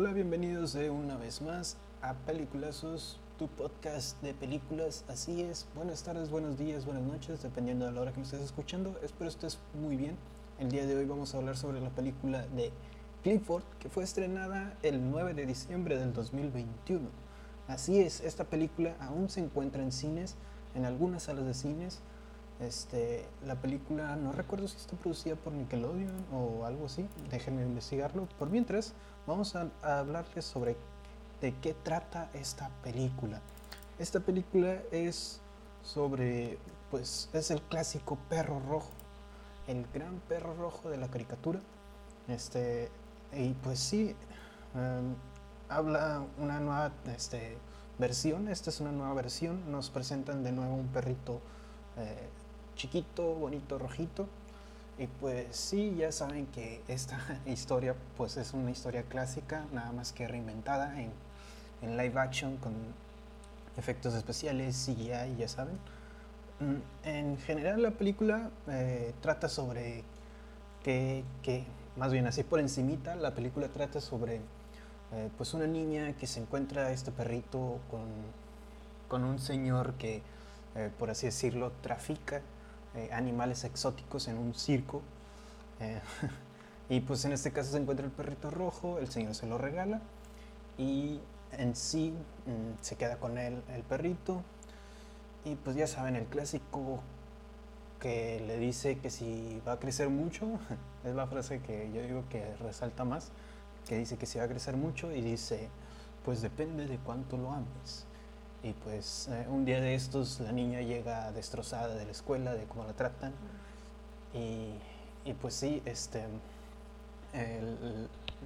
Hola, bienvenidos de una vez más a Peliculazos, tu podcast de películas. Así es, buenas tardes, buenos días, buenas noches, dependiendo de la hora que me estés escuchando. Espero estés muy bien. El día de hoy vamos a hablar sobre la película de Clifford, que fue estrenada el 9 de diciembre del 2021. Así es, esta película aún se encuentra en cines, en algunas salas de cines. Este, la película, no recuerdo si está producida por Nickelodeon o algo así, déjenme investigarlo. Por mientras, vamos a, hablarles sobre de qué trata esta película. Esta película es sobre, pues, es el clásico perro rojo, el gran perro rojo de la caricatura. Este, y pues sí, um, habla una nueva este, versión, esta es una nueva versión, nos presentan de nuevo un perrito eh, chiquito, bonito, rojito. Y pues sí, ya saben que esta historia pues es una historia clásica, nada más que reinventada en, en live action con efectos especiales, CGI, ya saben. Mm, En general la película eh, trata sobre que, que, más bien así por encimita, la película trata sobre eh, pues una niña que se encuentra este perrito con, con un señor que, eh, por así decirlo, trafica eh, animales exóticos en un circo. Eh, y pues en este caso se encuentra el perrito rojo, el señor se lo regala y en sí mm, se queda con él el perrito. Y pues ya saben, el clásico que le dice que si va a crecer mucho, es la frase que yo digo que resalta más, que dice que si va a crecer mucho y dice, pues depende de cuánto lo ames. Y pues eh, un día de estos la niña llega destrozada de la escuela, de cómo la tratan. Y, y pues sí, este,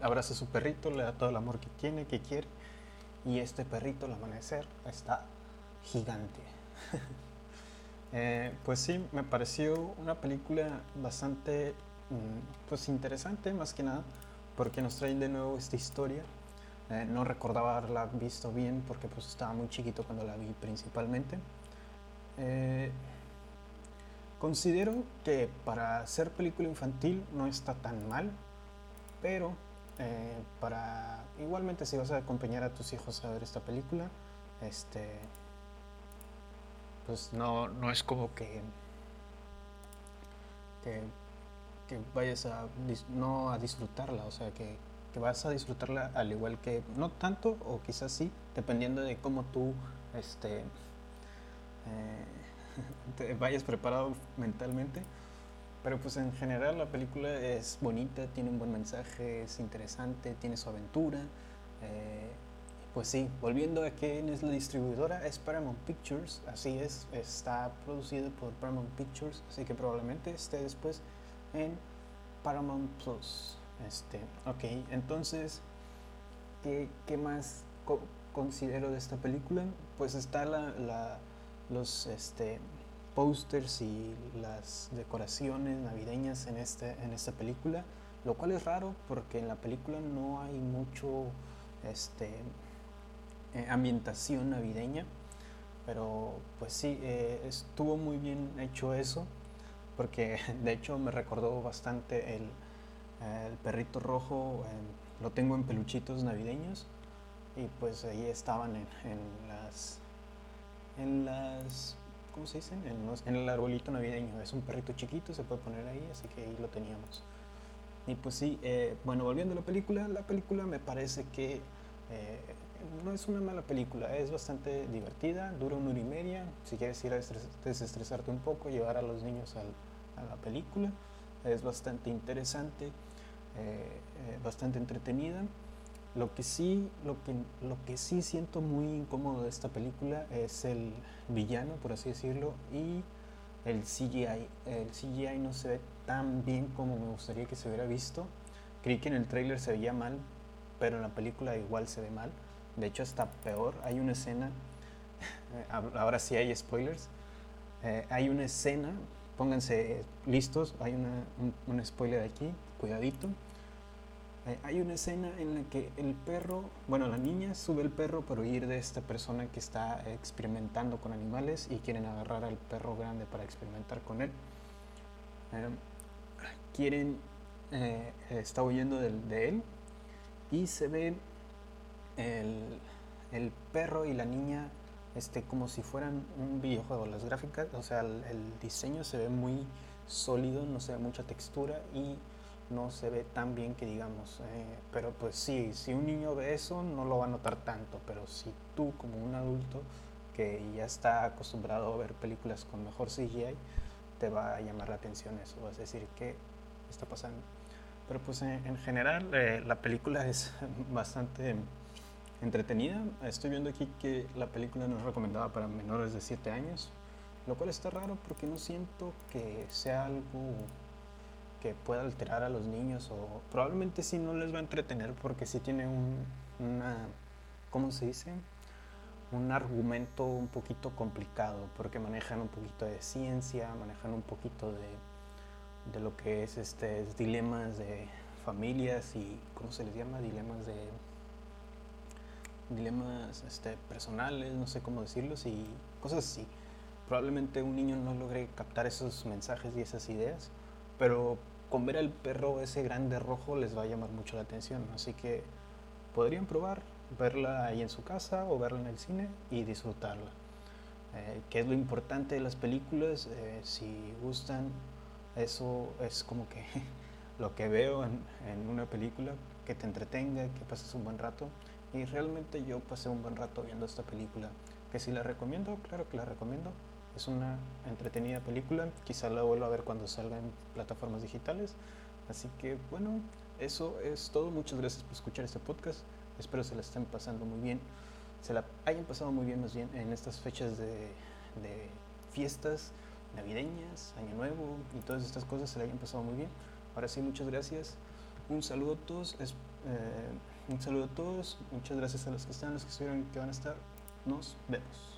abraza a su perrito, le da todo el amor que tiene, que quiere. Y este perrito al amanecer está gigante. Eh, pues sí, me pareció una película bastante mm, pues interesante más que nada porque nos traen de nuevo esta historia. Eh, no recordaba haberla visto bien porque pues estaba muy chiquito cuando la vi principalmente. Eh, considero que para ser película infantil no está tan mal, pero eh, para igualmente si vas a acompañar a tus hijos a ver esta película, este pues no, no es como que, que, que vayas a no a disfrutarla, o sea que, que vas a disfrutarla al igual que, no tanto, o quizás sí, dependiendo de cómo tú este, eh, vayas preparado mentalmente. Pero pues en general la película es bonita, tiene un buen mensaje, es interesante, tiene su aventura. eh, pues sí, volviendo a quién es la distribuidora, es Paramount Pictures, así es, está producido por Paramount Pictures, así que probablemente esté después en Paramount Plus. Este, ok, entonces, ¿qué, qué más co- considero de esta película? Pues está la, la- los este, posters y las decoraciones navideñas en, este, en esta película, lo cual es raro porque en la película no hay mucho este, eh, ambientación navideña, pero pues sí, eh, estuvo muy bien hecho eso, porque de hecho me recordó bastante el, eh, el perrito rojo, eh, lo tengo en peluchitos navideños y pues ahí estaban en, en las, en las, ¿cómo se dicen? En, los- en el arbolito navideño, es un perrito chiquito, se puede poner ahí, así que ahí lo teníamos. Y pues sí, eh, bueno, volviendo a la película, la película me parece que eh, no es una mala película, es bastante divertida, dura una hora y media. Si quieres ir a estres- desestresarte un poco, llevar a los niños al- a la película, es bastante interesante, eh, eh, bastante entretenida. Lo que sí, lo que, lo que sí siento muy incómodo de esta película es el villano, por así decirlo, y el CGI. El CGI no se ve tan bien como me gustaría que se hubiera visto. Creí que en el tráiler se veía mal, pero en la película igual se ve mal. De hecho, está peor. Hay una escena, eh, ahora sí hay spoilers. Eh, hay una escena, pónganse listos, hay una, un, un spoiler aquí, cuidadito. Hay una escena en la que el perro, bueno, la niña sube el perro para huir de esta persona que está experimentando con animales y quieren agarrar al perro grande para experimentar con él. Eh, quieren, eh, está huyendo del- de él y se ve el, el perro y la niña este, como si fueran un videojuego. Las gráficas, o sea, el, el, diseño se ve muy sólido, no se ve mucha textura y no se ve tan bien que digamos. Eh, pero pues sí, si un niño ve eso no lo va a notar tanto, pero si tú como un adulto que ya está acostumbrado a ver películas con mejor CGI, te va a llamar la atención eso, vas a decir qué está pasando. Pero pues en, en general eh, la película es bastante entretenida. Estoy viendo aquí que la película no es recomendada para menores de 7 años, lo cual está raro porque no siento que sea algo que pueda alterar a los niños o probablemente sí no les va a entretener porque sí tiene un, una, ¿cómo se dice? Un argumento un poquito complicado porque manejan un poquito de ciencia, manejan un poquito de, de lo que es este, dilemas de familias y, ¿cómo se les llama? Dilemas de dilemas este, personales, no sé cómo decirlos, y cosas así. Probablemente un niño no logre captar esos mensajes y esas ideas, pero con ver al perro ese grande rojo les va a llamar mucho la atención. Así que podrían probar verla ahí en su casa o verla en el cine y disfrutarla. Eh, que es lo importante de las películas, eh, si gustan, eso es como que lo que veo en, en una película, que te entretenga, que pases un buen rato. Y realmente yo pasé un buen rato viendo esta película. Que si la recomiendo, claro que la recomiendo. Es una entretenida película. Quizá la vuelva a ver cuando salga en plataformas digitales. Así que bueno, eso es todo. Muchas gracias por escuchar este podcast. Espero se la estén pasando muy bien. Se la hayan pasado muy bien más bien en estas fechas de, fiestas navideñas, Año Nuevo y todas estas cosas se la hayan pasado muy bien. Ahora sí, muchas gracias. Un saludo a todos. Eh, un saludo a todos, muchas gracias a los que están, los que estuvieron y que van a estar. Nos vemos.